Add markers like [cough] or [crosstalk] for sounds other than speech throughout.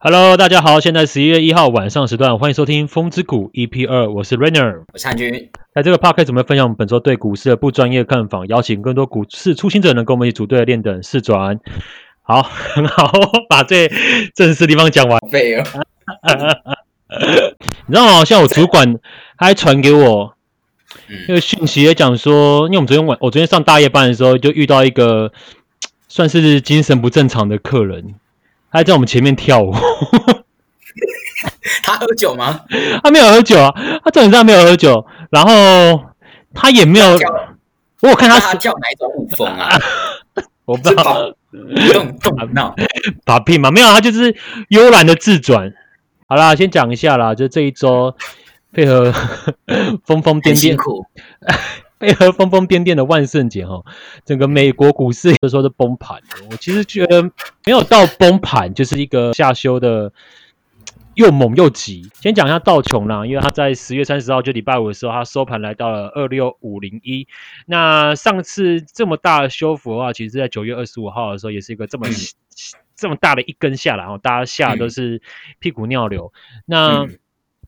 Hello，大家好，现在十一月一号晚上时段，欢迎收听《风之谷》EP 二，我是 Rainer，我是汉军。在这个 podcast 准备分享本周对股市的不专业看法，邀请更多股市初心者能跟我们一起组队练等试转。好，很 [laughs] 好，把最正式地方讲完。废哦。[laughs] 你知道吗？像我主管他还传给我那个讯息，也讲说，因为我们昨天晚，我昨天上大夜班的时候，就遇到一个算是精神不正常的客人。他在我们前面跳舞，他喝酒吗？[laughs] 他没有喝酒啊，他基本上没有喝酒，然后他也没有。我看他跳哪一种舞风啊？[laughs] 我不知道，[laughs] 动动闹打屁嘛？没有，他就是悠然的自转。好啦，先讲一下啦，就这一周配合疯疯癫癫。配合疯疯癫癫的万圣节哈，整个美国股市有时候是崩盘。我其实觉得没有到崩盘，就是一个下修的又猛又急。先讲一下道琼啦，因为它在十月三十号就礼拜五的时候，它收盘来到了二六五零一。那上次这么大的修复的话，其实在九月二十五号的时候，也是一个这么这么大的一根下来，哈，大家下都是屁股尿流。那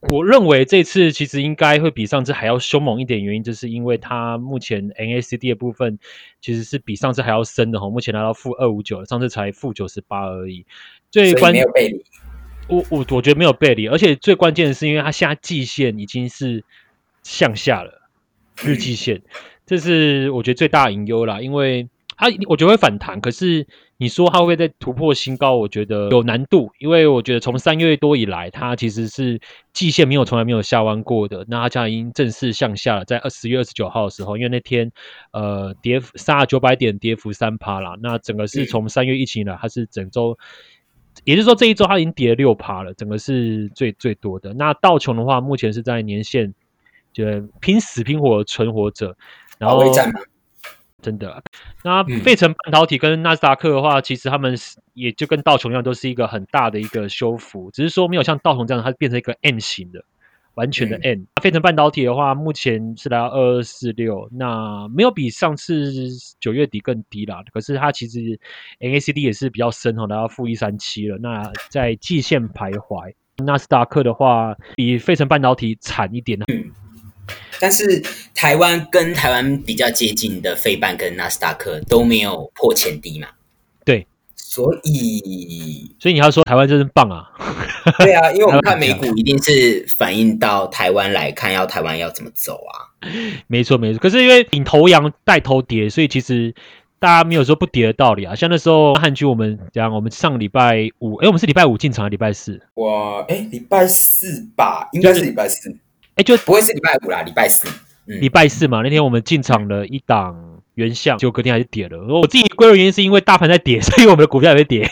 我认为这次其实应该会比上次还要凶猛一点，原因就是因为它目前 NACD 的部分其实是比上次还要深的哈，目前来到负二五九，上次才负九十八而已。最关没有背离，我我我觉得没有背离，而且最关键的是，因为它现在季线已经是向下了，日季线，[laughs] 这是我觉得最大隐忧啦，因为它我觉得会反弹，可是。你说它会不会再突破新高？我觉得有难度，因为我觉得从三月多以来，它其实是季线没有从来没有下弯过的。那它现在已经正式向下了，在二十月二十九号的时候，因为那天呃跌杀了九百点，跌幅三趴了。那整个是从三月一起来，它是整周，也就是说这一周它已经跌了六趴了，整个是最最多的。那道琼的话，目前是在年线就拼死拼活存活者，然后。真的，那费城半导体跟纳斯达克的话，其实他们也就跟道琼一样，都是一个很大的一个修复，只是说没有像道琼这样，它变成一个 N 型的，完全的 N。费城半导体的话，目前是来到二二四六，那没有比上次九月底更低啦。可是它其实 NACD 也是比较深哦，来到负一三七了。那在季线徘徊，纳斯达克的话比费城半导体惨一点。但是台湾跟台湾比较接近的费半跟纳斯达克都没有破前低嘛？对，所以所以你要说台湾真是棒啊！对啊，因为我们看美股一定是反映到台湾来看，要台湾要怎么走啊？没错没错，可是因为领头羊带头跌，所以其实大家没有说不跌的道理啊。像那时候汉军我们讲，我们上礼拜五，哎，我们是礼拜五进场，礼拜四？我，哎，礼拜四吧，应该是礼拜四。哎，就不会是礼拜五啦，礼拜四。礼拜四嘛，那天我们进场了一档原相，就隔天还是跌了。我自己归的原因是因为大盘在跌，所以我们的股票也会跌。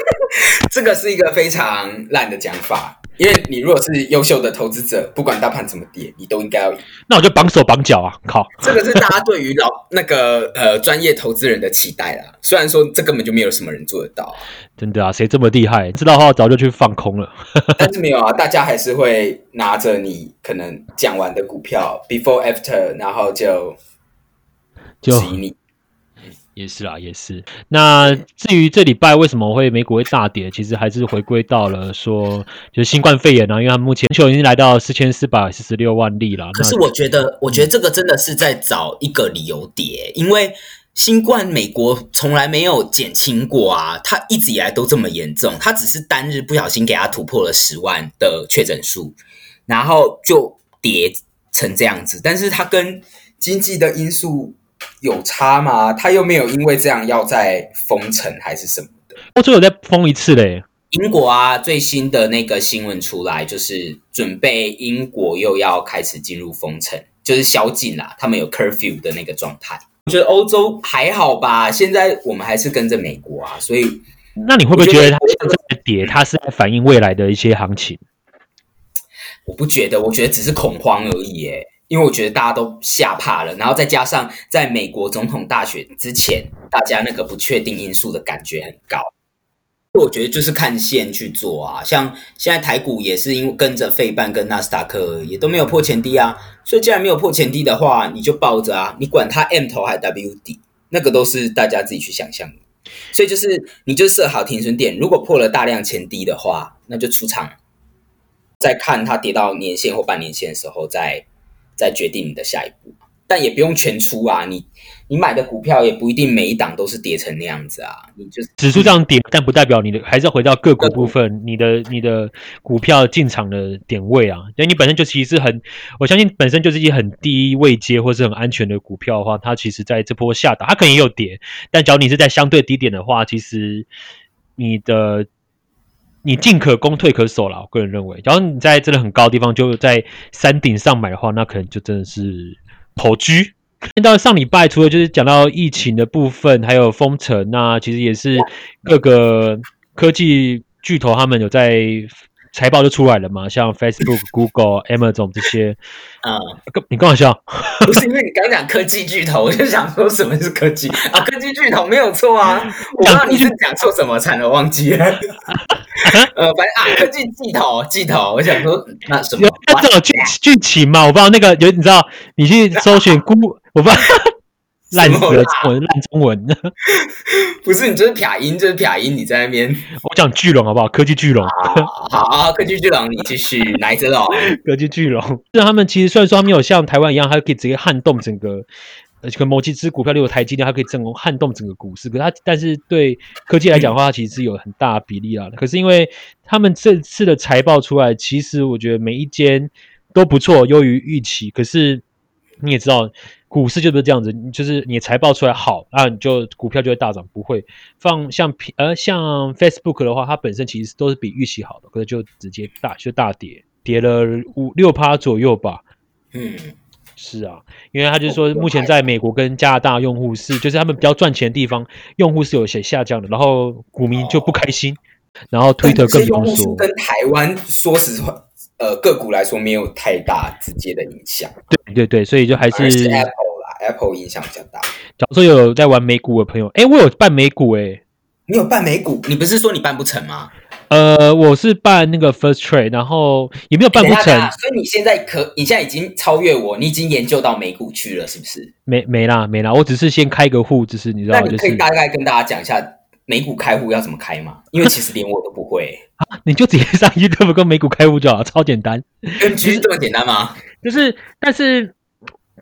[laughs] 这个是一个非常烂的讲法。因为你如果是优秀的投资者，不管大盘怎么跌，你都应该要赢。那我就绑手绑脚啊！靠，这个是大家对于老那个呃专业投资人的期待啦。虽然说这根本就没有什么人做得到，真的啊，谁这么厉害？知道的话早就去放空了。[laughs] 但是没有啊，大家还是会拿着你可能讲完的股票 before after，然后就就你。也是啦，也是。那至于这礼拜为什么会美股会大跌，其实还是回归到了说，就是新冠肺炎啊，因为它目前全球已经来到四千四百四十六万例了。可是我觉得，我觉得这个真的是在找一个理由跌，因为新冠美国从来没有减轻过啊，它一直以来都这么严重，它只是单日不小心给它突破了十万的确诊数，然后就跌成这样子。但是它跟经济的因素。有差吗？他又没有因为这样要再封城还是什么的？欧洲有再封一次嘞。英国啊，最新的那个新闻出来，就是准备英国又要开始进入封城，就是宵禁啦。他们有 curfew 的那个状态。我觉得欧洲还好吧，现在我们还是跟着美国啊，所以那你会不会觉得它现在跌，它是在反映未来的一些行情？我不觉得，我觉得只是恐慌而已，诶因为我觉得大家都吓怕了，然后再加上在美国总统大选之前，大家那个不确定因素的感觉很高。我觉得就是看线去做啊，像现在台股也是因为跟着费半跟纳斯达克也都没有破前低啊，所以既然没有破前低的话，你就抱着啊，你管它 M 头还是 W 底，那个都是大家自己去想象。所以就是你就设好停损点，如果破了大量前低的话，那就出场，再看它跌到年线或半年线的时候，再再决定你的下一步。但也不用全出啊，你你买的股票也不一定每一档都是跌成那样子啊，你就指数这样跌，但不代表你的还是要回到个股部分，你的你的股票进场的点位啊，因为你本身就其实很，我相信本身就是一些很低位阶或是很安全的股票的话，它其实在这波下打，它可能也有跌，但只要你是在相对低点的话，其实你的你进可攻退可守了，我个人认为，假如你在真的很高的地方就在山顶上买的话，那可能就真的是。跑居，到上礼拜除了就是讲到疫情的部分，还有封城，那其实也是各个科技巨头他们有在财报就出来了嘛，像 Facebook、[laughs] Google、Amazon 这些。嗯，你跟我笑，不是因为你刚讲科技巨头，我就想说什么是科技啊？科技巨头没有错啊，我不知道你是讲错什么，惨了忘记了。[laughs] 呃，反正啊，科技巨头，巨头，我想说那什么？那这种剧剧情嘛，我不知道那个有，你知道，你去搜寻 Google，，我不知道。烂死了，中文烂中文，[laughs] 不是你就是撇音，就是撇音，你在那边。[laughs] 我讲巨龙好不好？科技巨龙，好，科技巨龙，你继续来着哦。[laughs] 科技巨龙，是他们其实虽然说他没有像台湾一样，它可以直接撼动整个，呃，跟某几只股票，例如台积电，它可以整个撼动整个股市。可它，但是对科技来讲的话，它其实是有很大比例啊。可是因为他们这次的财报出来，其实我觉得每一间都不错，优于预期。可是你也知道。股市就不是这样子，就是你财报出来好啊，你就股票就会大涨。不会放像呃像 Facebook 的话，它本身其实都是比预期好的，可是就直接大就大跌，跌了五六趴左右吧。嗯，是啊，因为他就是说，目前在美国跟加拿大用户是，就是他们比较赚钱的地方，用户是有些下降的，然后股民就不开心，然后推特更不用说。跟台湾说实话，呃，个股来说没有太大直接的影响。对对对，所以就还是。Apple 影响比较大。假如说有在玩美股的朋友，哎，我有办美股，哎，你有办美股？你不是说你办不成吗？呃，我是办那个 First Trade，然后也没有办不成。所以你现在可，你现在已经超越我，你已经研究到美股去了，是不是？没没啦，没啦，我只是先开个户，只是你知道，就是可以大概跟大家讲一下美股开户要怎么开吗？因为其实连我都不会。[laughs] 你就直接上 YouTube 跟美股开户就好，超简单。[laughs] 其实这么简单吗？就是，但是。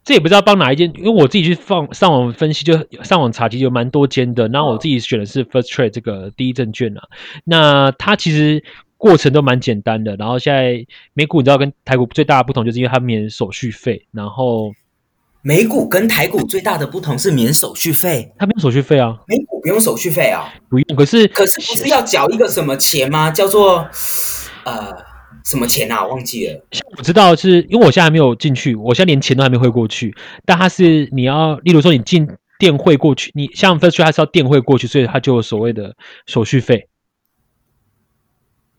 这也不知道帮哪一间，因为我自己去放上网分析，就上网查，其实有蛮多间的。然后我自己选的是 First Trade 这个第一证券啊。那它其实过程都蛮简单的。然后现在美股你知道跟台股最大的不同，就是因为它免手续费。然后美股跟台股最大的不同是免手续费，它没有手续费啊。美股不用手续费啊？不用。可是可是不是要缴一个什么钱吗？叫做呃。什么钱啊？忘记了。我知道是因为我现在还没有进去，我现在连钱都还没汇过去。但它是你要，例如说你进电汇过去，你像 First Trade 还是要电汇过去，所以它就有所谓的手续费。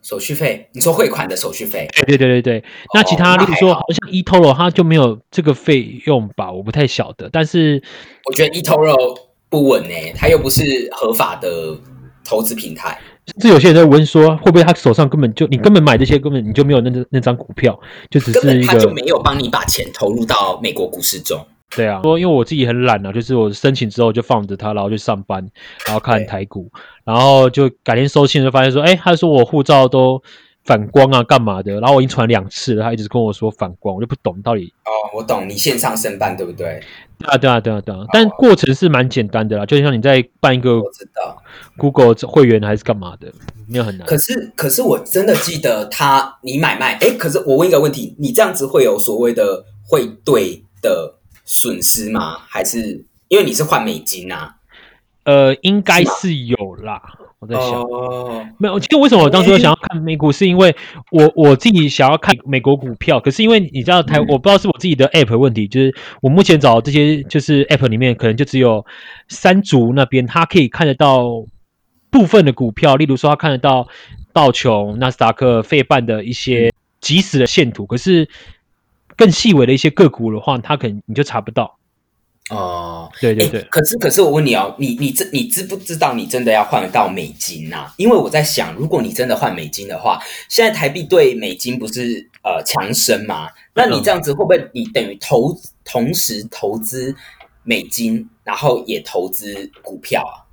手续费？你说汇款的手续费？对对对对对。那其他例如说，好像 eToro 它就没有这个费用吧？我不太晓得。但是我觉得 eToro 不稳呢，它又不是合法的投资平台。甚至有些人在问说，会不会他手上根本就你根本买这些根本你就没有那那张股票，就只是一个他就没有帮你把钱投入到美国股市中。对啊，说因为我自己很懒啊，就是我申请之后就放着它，然后去上班，然后看台股，然后就改天收信就发现说，哎，他说我护照都。反光啊，干嘛的？然后我已经传两次了，他一直跟我说反光，我就不懂到底。哦，我懂，你线上申办对不对？对啊，对啊，对啊，对啊。但过程是蛮简单的啦，就像你在办一个我知道 Google 会员还是干嘛的，没有很难。可是，可是我真的记得他你买卖，哎，可是我问一个问题，你这样子会有所谓的汇兑的损失吗？还是因为你是换美金啊？呃，应该是有啦。我在想，没有。其实为什么我当初想要看美股，是因为我我自己想要看美国股票。可是因为你知道台，我不知道是我自己的 app 问题，就是我目前找这些就是 app 里面，可能就只有三足那边，它可以看得到部分的股票，例如说它看得到道琼、纳斯达克、费半的一些即时的线图。可是更细微的一些个股的话，它可能你就查不到。哦，对对对，可是可是我问你哦，你你知你知不知道你真的要换到美金呐？因为我在想，如果你真的换美金的话，现在台币对美金不是呃强升吗？那你这样子会不会你等于投同时投资美金，然后也投资股票啊？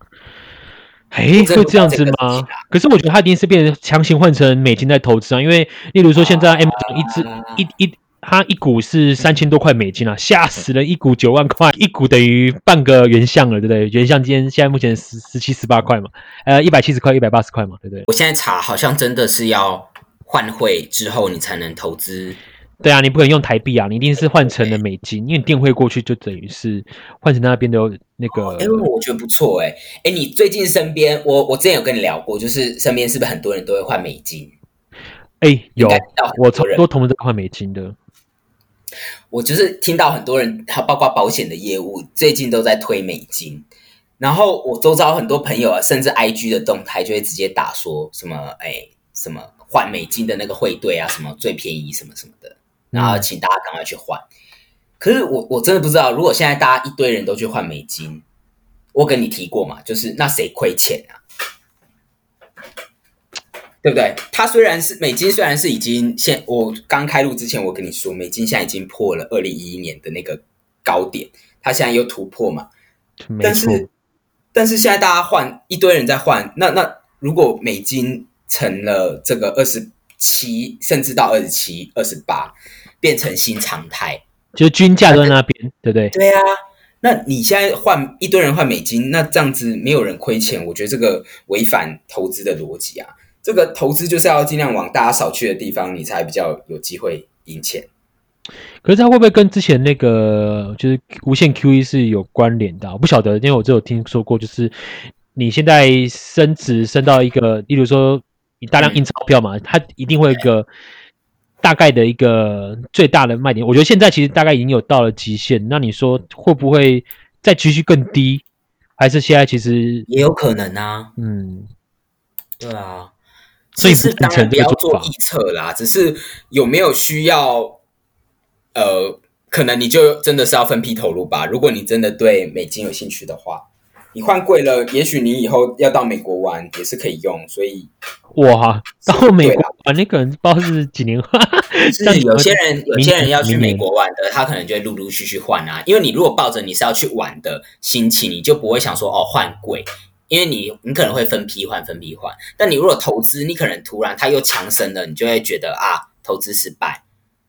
哎，会这样子吗啊？可是我觉得它一定是变成强行换成美金在投资啊，因为例如说现在啊 M 一只啊一一它一股是三千多块美金啊，吓死了！一股九万块，[laughs] 一股等于半个原相了，对不对？原相今天现在目前十十七十八块嘛，呃，一百七十块，一百八十块嘛，对不对？我现在查，好像真的是要换汇之后你才能投资。对啊，你不可能用台币啊，你一定是换成了美金，因为你电汇过去就等于是换成那边的那个哎、我觉得不错哎、哎、你最近身边，我我之前有跟你聊过，就是身边是不是很多人都会换美金？哎、有我超多同事都换美金的，我就是听到很多人，他包括保险的业务，最近都在推美金。然后我周遭很多朋友啊，甚至 IG 的动态就会直接打说什么，哎，什么换美金的那个汇兑啊，什么最便宜什么什么的，然后请大家赶快去换。可是我我真的不知道，如果现在大家一堆人都去换美金，我跟你提过嘛，就是那谁亏钱啊？对不对？它虽然是美金，虽然是已经现我刚开录之前，我跟你说，美金现在已经破了二零一一年的那个高点，它现在又突破嘛。但是但是现在大家换一堆人在换，那那如果美金成了这个二十七，甚至到二十七、二十八，变成新常态，就是均价都在那边，对不对？对啊。那你现在换一堆人换美金，那这样子没有人亏钱，我觉得这个违反投资的逻辑啊。这个投资就是要尽量往大家少去的地方，你才比较有机会赢钱。可是它会不会跟之前那个就是无限 QE 是有关联的啊、我不晓得，因为我只有听说过，就是你现在升值升到一个，例如说你大量印钞票嘛，它一定会有一个大概的一个最大的卖点。我觉得现在其实大概已经有到了极限，那你说会不会再继续更低？还是现在其实也有可能啊，嗯，对啊，所以其实不赞成当然不要做预测啦，只是有没有需要，呃，可能你就真的是要分批投入吧。如果你真的对美金有兴趣的话，你换贵了，也许你以后要到美国玩也是可以用。所以哇，到美对国玩那个人不知道是几年，是 [laughs] 但有些人有些人要去美国玩的，他可能就会陆陆续续换啊。因为你如果抱着你是要去玩的心情，你就不会想说哦换贵，因为你你可能会分批换分批换。但你如果投资，你可能突然它又强升了，你就会觉得啊投资失败。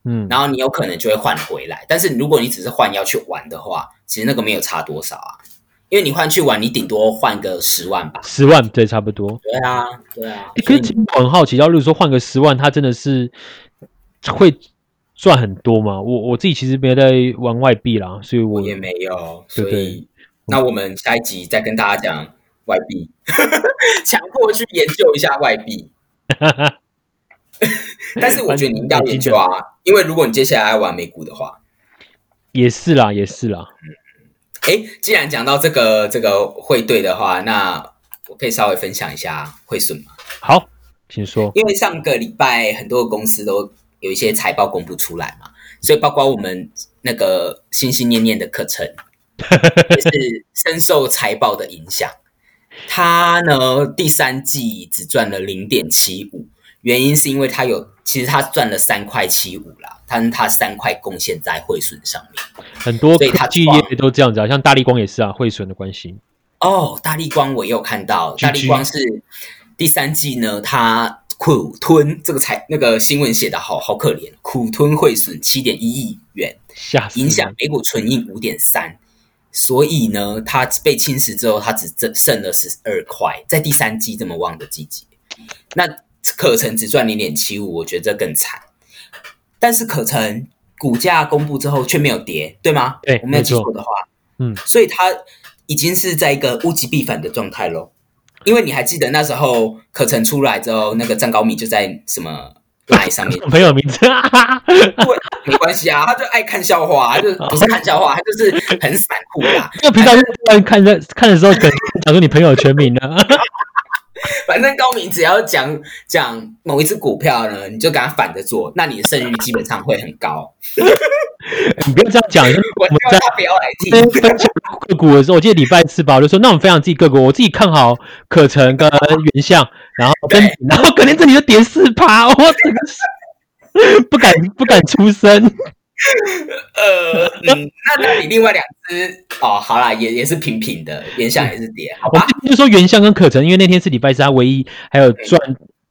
嗯，然后你有可能就会换回来。但是如果你只是换要去玩的话，其实那个没有差多少啊，因为你换去玩，你顶多换个十万吧。十万对，差不多。对啊，对啊。欸可是我很好奇，要如果说换个十万，它真的是会赚很多吗？我我自己其实没有在玩外币啦，所以我我也没有，所以那我们下一集再跟大家讲外币，[laughs] 强迫去研究一下外币。[laughs] 但是我觉得你应该要研究啊，因为如果你接下来要玩美股的话，也是啦，也是啦。哎，既然讲到这个这个汇兑的话，那我可以稍微分享一下汇损吗。好，请说。因为上个礼拜很多公司都有一些财报公布出来嘛，所以包括我们那个心心念念的课程，[laughs] 也是深受财报的影响。它呢第三季只赚了零点七五，原因是因为他有，其实他赚了三块七五啦，但他三块贡献在汇损上面。很多所以它科技业都这样子啊，像大力光也是啊，汇损的关系。哦，大力光我也有看到，大力光是第三季呢，他苦吞这个财那个新闻写的好好可怜，苦吞汇损七点一亿元，吓死影响每股纯益五点三，所以呢，它被侵蚀之后，它只剩剩了十二块，在第三季这么旺的季节，那可成只赚零点七五，我觉得这更惨。但是可成股价公布之后却没有跌，对吗？对我没有记错错的话，嗯，所以它已经是在一个物极必反的状态喽。因为你还记得那时候可成出来之后，那个张高米就在什么 line 上面 [laughs] 朋友名字，对，[laughs] 没关系啊，他就爱看笑话、就不是看笑话，他就是很散户啦。这个频道就是看的看的时候，可能讲出你朋友全名了。[laughs] 反正高明只要讲讲某一只股票呢，你就给他反着做，那你的胜率基本上会很高。[laughs] 你不要这样讲，就是我我们在不要来听。分享个股的时候，我记得礼拜四吧，我就说那我们分享自己个股，我自己看好可成跟原相，然后跟然后可能这里就跌四趴，我整个是 [laughs] 不敢不敢出声。呃，嗯，那那你另外两只哦，好啦，也也是平平的，原相也是跌，好吧？就说原相跟可成，因为那天是礼拜三，唯一还有赚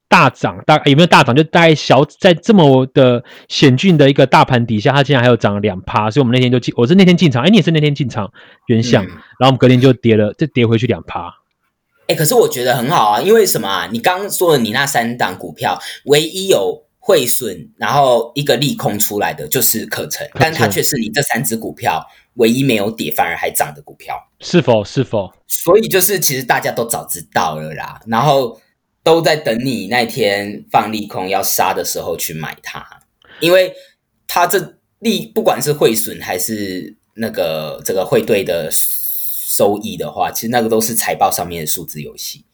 大涨，大有没有大涨？就大概小在这么的险峻的一个大盘底下，它竟然还有涨了两趴，所以我们那天就进，我是那天进场，哎，你也是那天进场原相，然后我们隔天就跌了，就跌回去两趴。哎，可是我觉得很好啊，因为什么啊？你刚刚说的你那三档股票，唯一有汇损，然后一个利空出来的就是可成，但它却是你这三只股票唯一没有跌反而还涨的股票，是否？是否？所以就是其实大家都早知道了啦，然后都在等你那天放利空要杀的时候去买它，因为它这利不管是汇损还是那个这个汇兑的。收益的话，其实那个都是财报上面的数字游戏。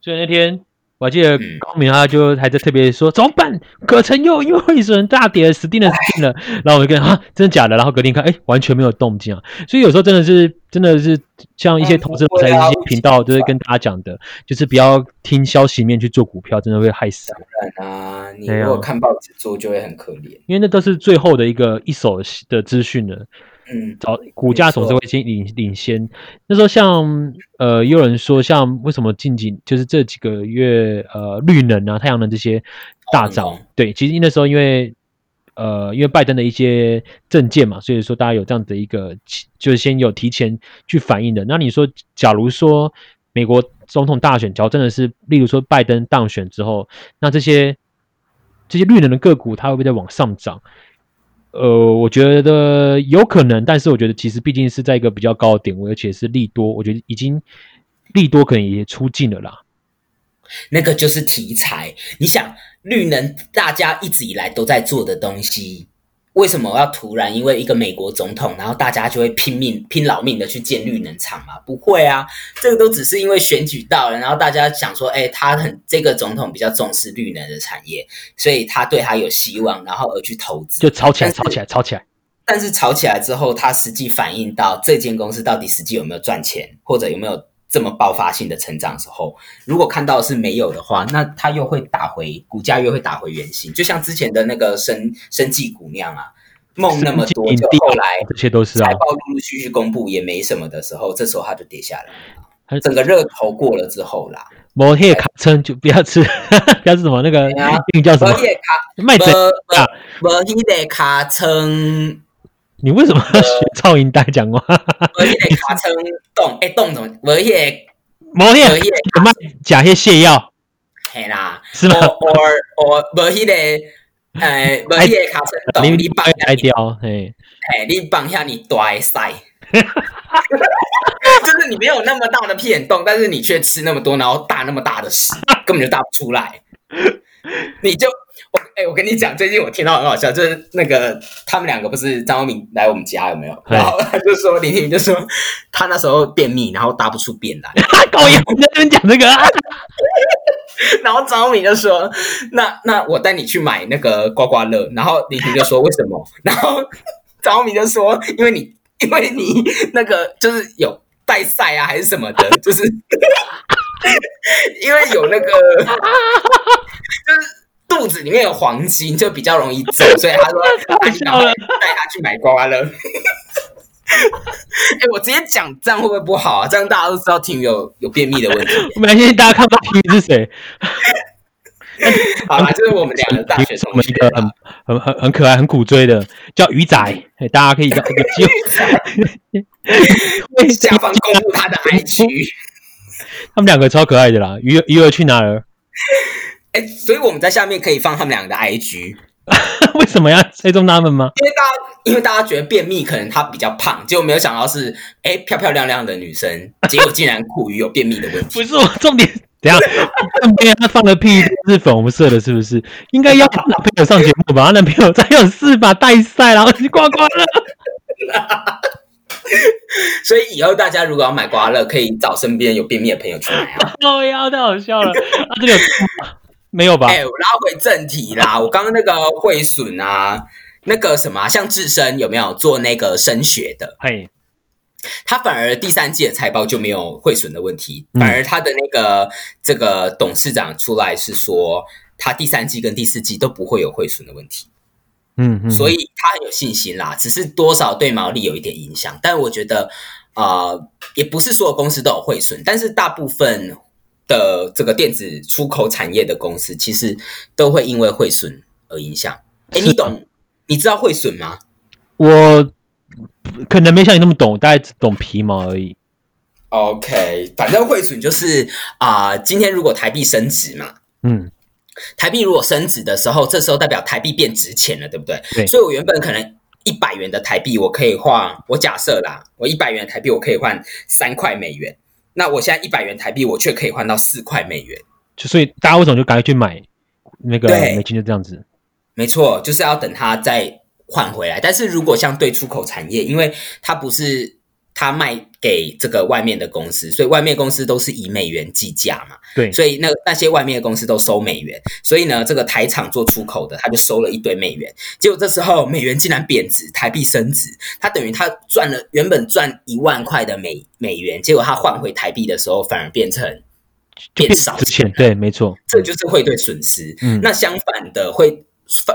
所以那天我还记得高明他就还在特别说怎么办？可成又又会损大跌，死定了，死定了。然后我就跟啊，真的假的？然后隔天看，哎，完全没有动静啊。所以有时候真的是，真的是像一些投资者、一些频道都是跟大家讲的，就是不要听消息面去做股票，真的会害死。当然啊，你如果看报纸做，就会很可怜，因为那都是最后的一个一手的资讯了。嗯，早股价总是会先领领先。那时候像呃，有人说像为什么近几就是这几个月呃，绿能啊、太阳能这些大涨，对，其实那时候因为呃，因为拜登的一些政见嘛，所以说大家有这样的一个就是先有提前去反映的。那你说，假如说美国总统大选，假如真的是例如说拜登当选之后，那这些这些绿能的个股，它会不会再往上涨？呃，我觉得有可能，但是我觉得其实毕竟是在一个比较高的点位，而且是利多，我觉得已经利多可能也出尽了啦。那个就是题材，你想绿能，大家一直以来都在做的东西。为什么要突然因为一个美国总统，然后大家就会拼命拼老命的去建绿能厂吗？不会啊，这个都只是因为选举到了，然后大家想说，哎，他很这个总统比较重视绿能的产业，所以他对他有希望，然后而去投资，就炒起来，炒起来，炒起来。但是炒起来之后，他实际反映到这间公司到底实际有没有赚钱，或者有没有？这么爆发性的成长时候，如果看到是没有的话，那它又会打回股价，又会打回原形，就像之前的那个生生技股那样啊，梦那么多，就后来这些都是财报陆陆续续公布也没什么的时候，这时候它就跌下来，整个热头过了之后啦，摩叶卡称就不要吃，[laughs] 不要吃什么那个那个叫什么？摩叶卡麦子啊，摩叶卡称。你为什么要学噪音带讲话？我迄个卡称冻，哎冻怎么？我迄个，无迄个卖假些泻药，嘿啦，是吗？我我无迄个，诶，[laughs] 无迄个卡称冻，你放下掉，嘿，嘿，你放下你大塞，[laughs] 就是你没有那么大的屁眼洞，但是你却吃那么多，然后大那么大的屎，根本就大不出来，你就。我哎，我跟你讲，最近我听到很好笑，就是那个他们两个不是张明来我们家有没有？然后他就说林婷就说他那时候便秘，然后大不出便来。[laughs] 高阳在那边讲这个，[laughs] 然后张明就说：“那那我带你去买那个刮刮乐。”然后林婷就说：“为什么？”然后张明就说：“因为你因为你那个就是有带赛啊，还是什么的，就是 [laughs] 因为有那个就是。”肚子里面有黄金，就比较容易走，[laughs] 所以他说他：“带他去买刮刮乐。[laughs] ”哎，我直接讲这样会不会不好啊？这样大家都知道体育有有便秘的问题。没关系，大家看不到体育是谁。[laughs] 好啦，就是我们两个大学同学，一个很很很很可爱、很苦追的，叫鱼仔。哎，大家可以叫有机会下方公布他的 IG。他们两个超可爱的啦，鱼鱼儿去哪儿？哎，所以我们在下面可以放他们两个的 IG，[laughs] 为什么要追踪他们吗？因为大家，因为大家觉得便秘可能她比较胖，结果没有想到是哎漂漂亮亮的女生，结果竟然苦于有便秘的问题。[laughs] 不是我重点，等下旁边他放的屁是粉红色的，是不是？应该要男朋友上节目吧？男朋友再有事吧，带赛然后去刮刮乐。[laughs] 所以以后大家如果要买刮乐，可以找身边有便秘的朋友去买啊。哦呀，太好笑了，啊这个。没有吧？哎，我拉回正题啦。我刚刚那个汇损啊，那个什么，像智深有没有做那个升学的？嘿，他反而第三季的财报就没有汇损的问题，反而他的那个这个董事长出来是说，他第三季跟第四季都不会有汇损的问题。嗯嗯，所以他很有信心啦，只是多少对毛利有一点影响。但我觉得，呃，也不是所有公司都有汇损，但是大部分的这个电子出口产业的公司，其实都会因为汇损而影响。[laughs] 哎，你懂？你知道汇损吗？我可能没像你那么懂，大概只懂皮毛而已。OK，反正汇损就是啊、今天如果台币升值嘛，嗯，台币如果升值的时候，这时候代表台币变值钱了，对不对？对所以我原本可能一百元的台币，我可以换，我假设啦，我一百元的台币我可以换三块美元，那我现在一百元台币，我却可以换到四块美元。就所以大家为什么就赶快去买那个美金？就这样子。没错，就是要等它再换回来。但是如果像对出口产业，因为它不是它卖给这个外面的公司，所以外面公司都是以美元计价嘛。对，所以那那些外面的公司都收美元，所以呢，这个台厂做出口的他就收了一堆美元，结果这时候美元竟然贬值，台币升值，他等于他赚了原本赚一万块的美美元，结果他换回台币的时候反而变成变少钱。对，没错。这就是汇兑损失。嗯那相反的汇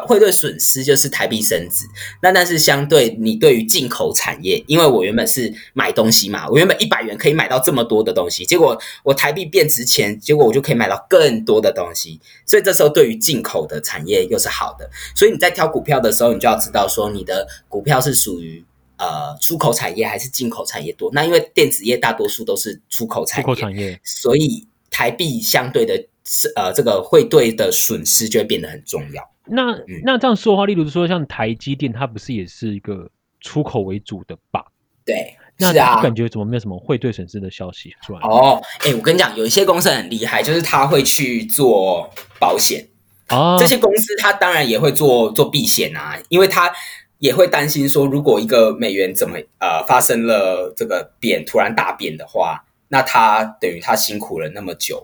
汇兑损失就是台币升值。那但是相对你对于进口产业，因为我原本是买东西嘛，我原本一百元可以买到这么多的东西，结果我台币变值钱，结果我就可以买到更多的东西。所以这时候对于进口的产业又是好的。所以你在挑股票的时候，你就要知道说你的股票是属于。呃，出口产业还是进口产业多？那因为电子业大多数都是出口产出业，口产业，所以台币相对的是呃这个汇兑的损失就会变得很重要。那嗯那这样说的话，例如说像台积电，它不是也是一个出口为主的吧？对，那是啊。感觉怎么没有什么汇兑损失的消息出来？哦，哎，我跟你讲，有一些公司很厉害，就是他会去做保险。啊，这些公司它当然也会做做避险啊，因为它也会担心说，如果一个美元怎么呃发生了这个贬突然大贬的话，那他等于他辛苦了那么久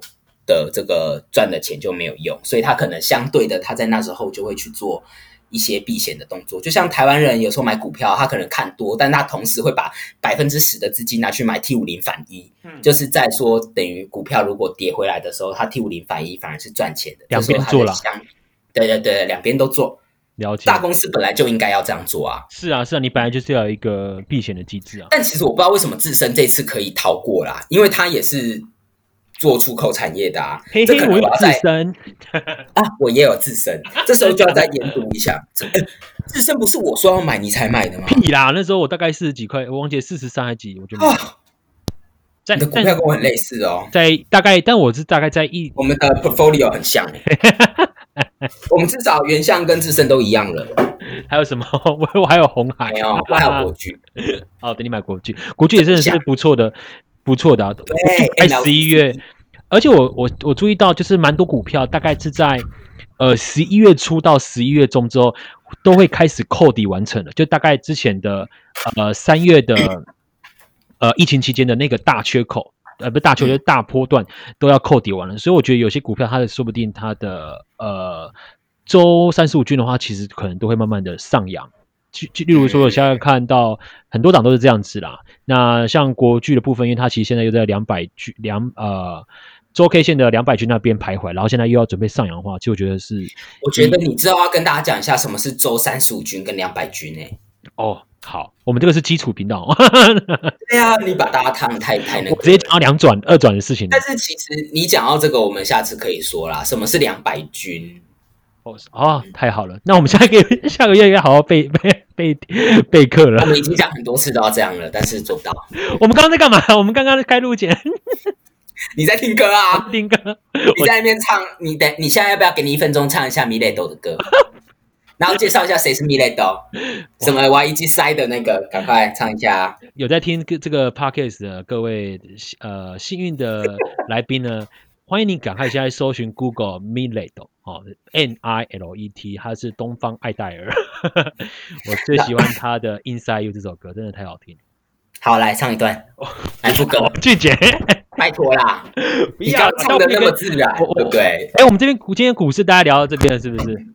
的这个赚的钱就没有用，所以他可能相对的他在那时候就会去做一些避险的动作。就像台湾人有时候买股票，他可能看多，但他同时会把百分之十的资金拿去买 T 五零反一，嗯就是在说等于股票如果跌回来的时候，他 T 五零反一反而是赚钱的，两边做了对对对，两边都做。了解。大公司本来就应该要这样做啊，是啊，是啊，你本来就是要有一个避险的机制啊。但其实我不知道为什么自身这次可以逃过啦，因为他也是做出口产业的啊。嘿嘿，这可能我有自身，[laughs] 啊，我也有自身，[laughs] 这时候就要再研读一下。自身不是我说要买你才买的吗？屁啦！那时候我大概四十几块，我忘记四十三还几，我就买了。啊，在你的股票跟我很类似哦，在大概，但我是大概在一我们的 portfolio 很像欸 [laughs] 我们至少原相跟自身都一样了。还有什么？我我还有红海没，有，我还有国剧。哦，等你买国剧，国剧也真的是不错的，不错的、啊。在哎十一月，而且我我我注意到，就是蛮多股票大概是在呃十一月初到十一月中之后，都会开始扣底完成了。就大概之前的呃三月的呃疫情期间的那个大缺口，呃不是大缺口，就是大波段都要扣底完了。所以我觉得有些股票它的说不定它的呃周三十五均的话，其实可能都会慢慢的上扬。就就例如说，我现在看到很多档都是这样子啦。那像国剧的部分，因为它其实现在又在两百均两呃周 K 线的两百均那边徘徊，然后现在又要准备上扬的话，其实我觉得是我觉得你知道要跟大家讲一下什么是周三十五均跟两百均诶。哦好，我们这个是基础频道，[laughs] 对啊，你把大家烫得太太那个。我直接讲到两转二转的事情但。是其实你讲到这个，我们下次可以说啦，什么是两百均？哦哦，太好了，那我们下个月下个月要好好备备备备课我了。们已经讲很多次都要这样了，但是做不到。[laughs] 我们刚刚在干嘛？我们刚刚开录前 [laughs] 你在听歌啊？[laughs] 听歌，你在那边唱，你等你现在要不要给你一分钟唱一下米雷斗的歌？然后介绍一下谁是米雷斗，什么 Y E G 塞的那个，赶快唱一下。有在听这个 podcast 的各位呃幸运的来宾呢，欢迎你赶快现在搜寻 Google Milet 哦，N I L E T，它是东方爱戴尔，[laughs] 我最喜欢他的 Inside You 这首歌，真的太好听。好，来唱一段，[laughs] 来副歌，拒绝，拜托啦！不 [laughs] 要你刚刚唱的那么自然对不对？哎，我们这边股今天股市大家聊到这边了，是不是？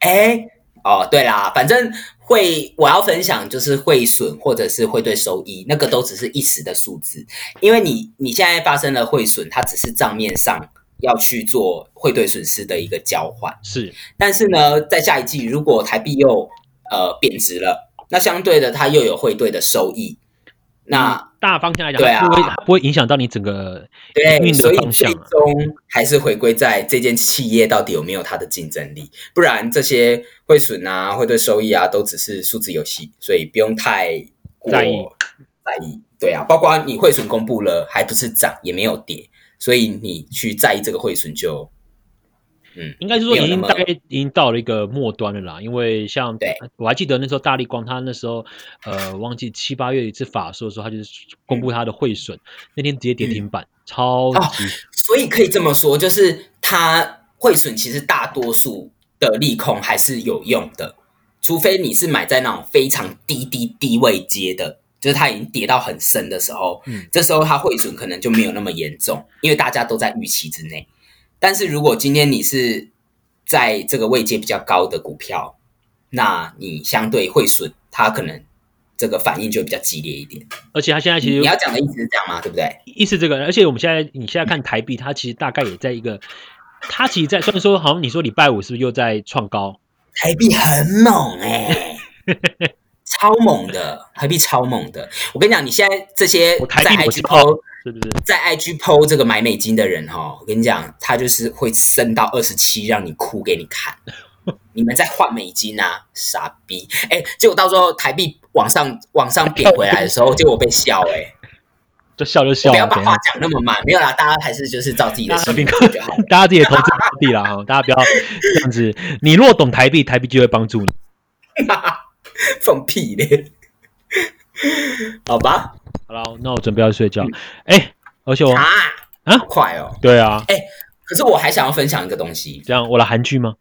哎，哦，对啦，反正会我要分享就是汇损或者是汇兑收益，那个都只是一时的数字，因为你你现在发生了汇损，它只是账面上要去做汇兑损失的一个交换。是。但是呢，在下一季如果台币又呃贬值了，那相对的它又有汇兑的收益，那大方向来讲，对啊不会不会影响到你整个对，所以最。终还是回归在这件企业到底有没有它的竞争力，不然这些汇损啊、汇兑收益啊，都只是数字游戏，所以不用太过在意在意。对啊，包括你汇损公布了，还不是涨，也没有跌，所以你去在意这个汇损就，嗯，应该是说已经大概已经到了一个末端了啦，因为像对。我还记得那时候大力光他那时候呃忘记七八月一次法说的时候，他就是公布他的汇损，那天直接跌停板，超哦级。所以可以这么说，就是它汇损其实大多数的利空还是有用的，除非你是买在那种非常低低低位接的，就是它已经跌到很深的时候，嗯。这时候它汇损可能就没有那么严重，因为大家都在预期之内。但是如果今天你是在这个位阶比较高的股票，那你相对会损，它可能这个反应就会比较激烈一点。而且它现在其实你要讲的意思是这样吗？对不对？意思这个，而且我们现在你现在看台币，它其实大概也在一个，它其实在虽然说好像你说礼拜五是不是又在创高？台币很猛哎、[laughs] 超猛的，台币超猛的。我跟你讲，你现在这些我台在币我 IG 知道 PO 是不是？在 IG PO 这个买美金的人哈，我跟你讲，他就是会升到二十七，让你哭给你看。[laughs] 你们在换美金啊，傻逼！哎、结果到时候台币往上往上贬回来的时候，结果被笑哎、就笑就笑了，不要把话？讲那么满，没有啦，大家还是就是照自己的心就好。[laughs] 大家自己的投资标的啦哈，大家不要这样子。你若懂台币，台币就会帮助你。[laughs] 放屁嘞！好吧，好了，那我准备要睡觉。哎、而且我啊啊好快哦。对啊，可是我还想要分享一个东西，这样我的韩剧吗？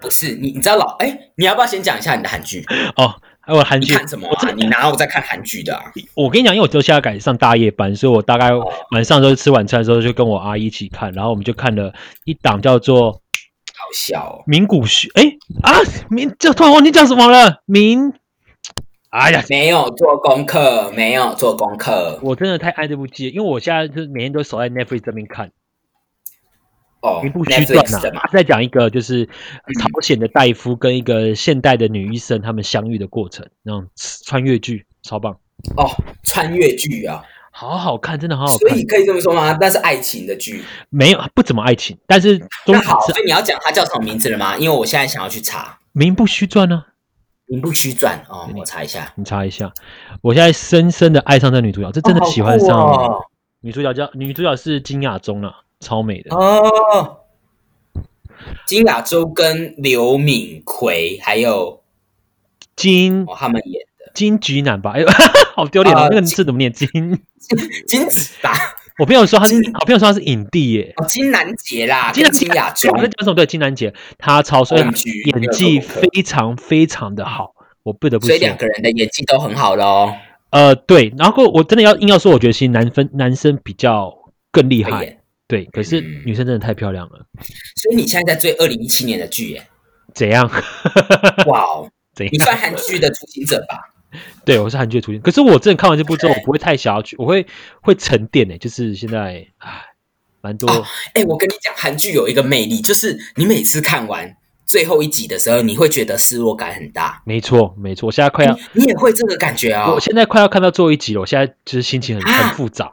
不是你，你知道老哎，你要不要先讲一下你的韩剧？哦，还有韩你剧，看什么啊？你哪有在看韩剧的啊？我跟你讲，因为我就现在改上大夜班，所以我大概晚上的时候吃晚餐的时候就跟我阿姨一起看，然后我们就看了一档叫做《好笑哦。名古虚》。哎啊，名这突然忘记叫什么了，名。哎呀，没有做功课，没有做功课我真的太爱这部剧，因为我现在就是每天都守在 Netflix 这边看。哦名不虚传啊，。在讲一个就是朝鲜的大夫跟一个现代的女医生他们相遇的过程，那种穿越剧，超棒，哦，穿越剧啊，好好看，真的好好看所以。可以这么说吗？那是爱情的剧。没有不怎么爱情，但是中那好，所以你要讲它叫什么名字了吗？因为我现在想要去查名不虚传呢、《名不虚传》哦，我查一下。你查一下，我现在深深的爱上这女主角，这真的喜欢上了。哦女主角叫女主角是金雅中啊，超美的。哦，金雅洲跟刘敏奎还有金哦他们演的金菊男吧？哎呦，[laughs] 好丢脸哦！啊那个字怎么念？金，金子吧，我朋友说他是，我朋友说他是影帝耶。哦金南杰啦，金雅洲我在讲什么？对，金南杰，他超帅，演技非常非常的好，我不得不说所以两。个人的演技都很好喽。呃，对，然后我真的要硬要说，我觉得其实男分男生比较更厉害，对，可是嗯女生真的太漂亮了。所以你现在在追二零一七年的剧耶？怎样？[laughs] 哇哦？你算韩剧的雏形者吧？[laughs] 对，我是韩剧的出现。可是我真的看完这部之后，我不会太想要去，我会会沉淀诶、就是现在，唉，蛮多。哦哎，我跟你讲，韩剧有一个魅力，就是你每次看完最后一集的时候，你会觉得失落感很大。没错，没错，我现在快要，你也会这个感觉啊、我现在快要看到最后一集了，我现在就是心情很啊很复杂。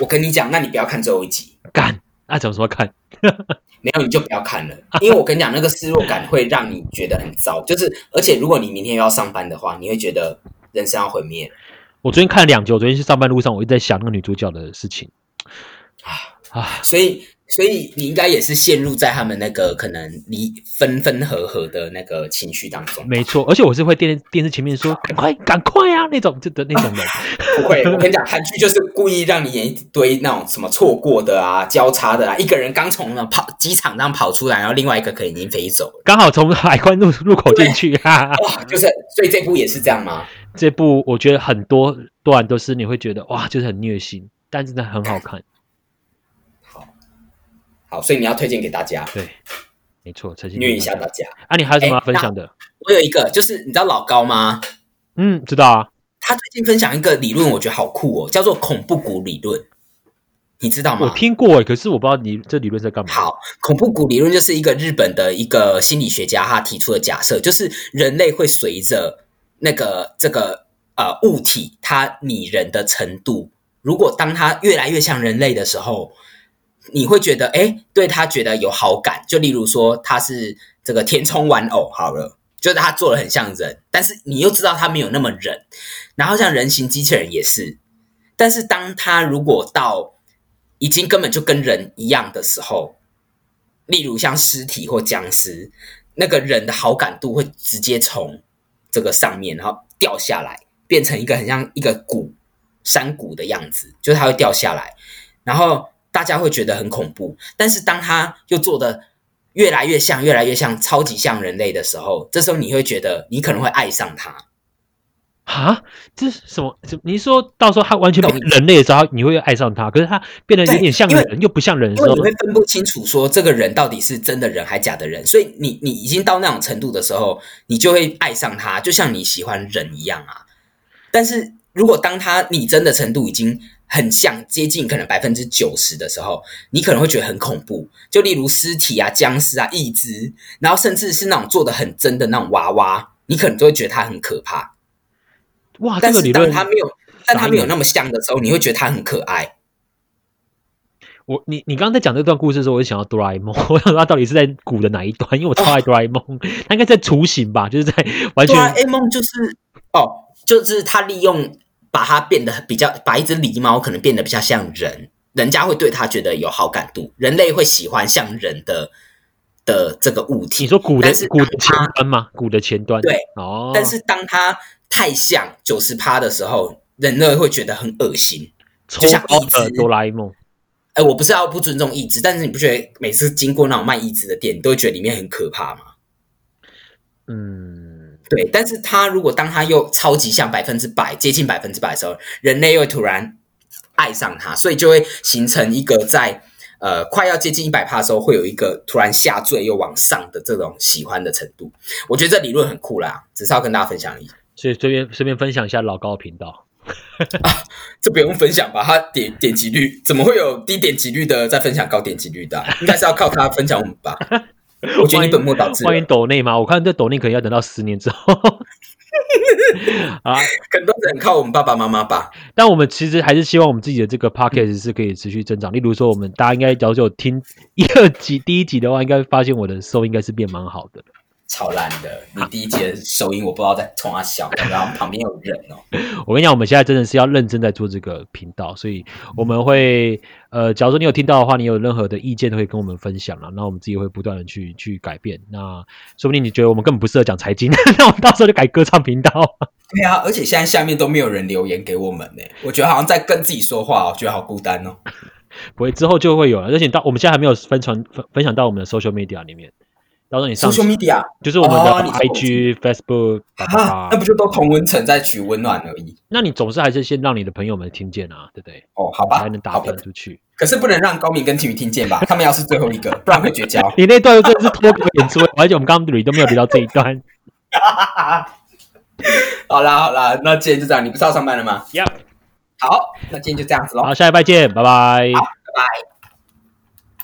我跟你讲，那你不要看最后一集，干，那怎么说看？[laughs] 没有你就不要看了，因为我跟你讲，那个失落感会让你觉得很糟。就是，而且如果你明天又要上班的话，你会觉得人生要毁灭我昨天看了两集，我昨天去上班路上，我一直在想那个女主角的事情啊。啊。所以，所以你应该也是陷入在他们那个可能离分分合合的那个情绪当中。没错，而且我是会电电视前面说赶快赶快啊那种就的那种人。不会，我跟你讲，韩剧就是故意让你演一堆那种什么错过的啊、交叉的啊，一个人刚从那跑机场上跑出来，然后另外一个可能已经飞走了。刚好从海关入入口进去哈、哈。哇，就是所以这部也是这样吗？这部我觉得很多段都是你会觉得哇，就是很虐心，但真的很好看。好，所以你要推荐给大家，对，没错，陈信虐一下大家。啊，你还有什么要哎分享的？我有一个，就是你知道老高吗？嗯，知道啊。他最近分享一个理论，我觉得好酷哦，叫做恐怖谷理论。你知道吗？我听过诶，可是我不知道你这理论在干嘛。好，恐怖谷理论就是一个日本的一个心理学家他提出的假设，就是人类会随着那个这个呃物体它拟人的程度，如果当它越来越像人类的时候，你会觉得哎，对他觉得有好感。就例如说他是这个填充玩偶，好了，就是他做的很像人，但是你又知道他没有那么人。然后像人形机器人也是，但是当他如果到已经根本就跟人一样的时候，例如像尸体或僵尸，那个人的好感度会直接从这个上面，然后掉下来，变成一个很像一个谷山谷的样子，就是它会掉下来，然后大家会觉得很恐怖。但是当他又做的越来越像，越来越像，超级像人类的时候，这时候你会觉得你可能会爱上他。啊，这是什么？你说到时候他完全变人类的时候，你会爱上他。可是他变得有点像人，又不像人的时候，你会分不清楚说这个人到底是真的人还假的人。所以你你已经到那种程度的时候，你就会爱上他，就像你喜欢人一样啊。但是如果当他拟真的程度已经很像接近可能百分之九十的时候，你可能会觉得很恐怖。就例如尸体啊、僵尸啊、义肢，然后甚至是那种做的很真的那种娃娃，你可能都会觉得它很可怕。哇！但是当他没有，但他没有那么像的时候，你会觉得它很可爱。我你你刚刚在讲这段故事的时候，我就想到哆啦 A 梦，[laughs] 我想他到底是在鼓的哪一段？因为我超爱哆啦 A 梦，他应该在雏形吧，就是在完全。哆啦 A 梦就是哦，就是他利用把它变得比较，把一只狸猫可能变得比较像人，人家会对他觉得有好感度，人类会喜欢像人的的这个物体。你说鼓的鼓的前端吗？鼓的前端对哦，但是当它。太像九十趴的时候，人类会觉得很恶心，就像一只哆啦 A 梦。哎，我不是要不尊重一只，但是你不觉得每次经过那种卖一只的店，你都会觉得里面很可怕吗？嗯，对。但是他如果当他又超级像百分之百接近百分之百的时候，人类又突然爱上他，所以就会形成一个在呃快要接近一百帕的时候，会有一个突然下坠又往上的这种喜欢的程度。我觉得这理论很酷啦，只是要跟大家分享一下。所以这边顺便分享一下老高频道，啊 [laughs] 这不用分享吧？他点点击率怎么会有低点击率的在分享高点击率的？应该是要靠他分享我们吧？[laughs] [laughs] 我觉得你本末倒置。欢迎抖内吗？我看这抖内可能要等到十年之后 [laughs] 啊，很多人靠我们爸爸妈妈吧。但我们其实还是希望我们自己的这个 podcast 是可以持续增长。例如说，我们大家应该早就有听一二集第一集的话，应该发现我的收应该是变蛮好的。超烂的！你第一节收音我不知道在冲他笑，[laughs] 然后旁边有人哦。我跟你讲，我们现在真的是要认真在做这个频道，所以我们会呃，假如说你有听到的话，你有任何的意见都可以跟我们分享了。那我们自己会不断的去去改变。那说不定你觉得我们根本不适合讲财经，[laughs] 那我们到时候就改歌唱频道。对啊，而且现在下面都没有人留言给我们呢，我觉得好像在跟自己说话，我觉得好孤单哦。[laughs] 不会，之后就会有了。而且到我们现在还没有分传分分享到我们的 social media 里面。到时候你上 social media 就是我们的 IG、Facebook，那不就都同温层在取温暖而已？那你总是还是先让你的朋友们听见啊，对不对？哦，好吧，才能打分出去。可是不能让高明跟体育听见吧？他们要是最后一个，不然会绝交。[laughs] 你那段真的是脱口演出，而且我们刚刚捋都没有捋到这一段。[laughs] 好啦好啦，那今天就这样。你不是要上班了吗？Yeah。好，那今天就这样子喽。好，下礼拜见，拜拜。好，拜拜。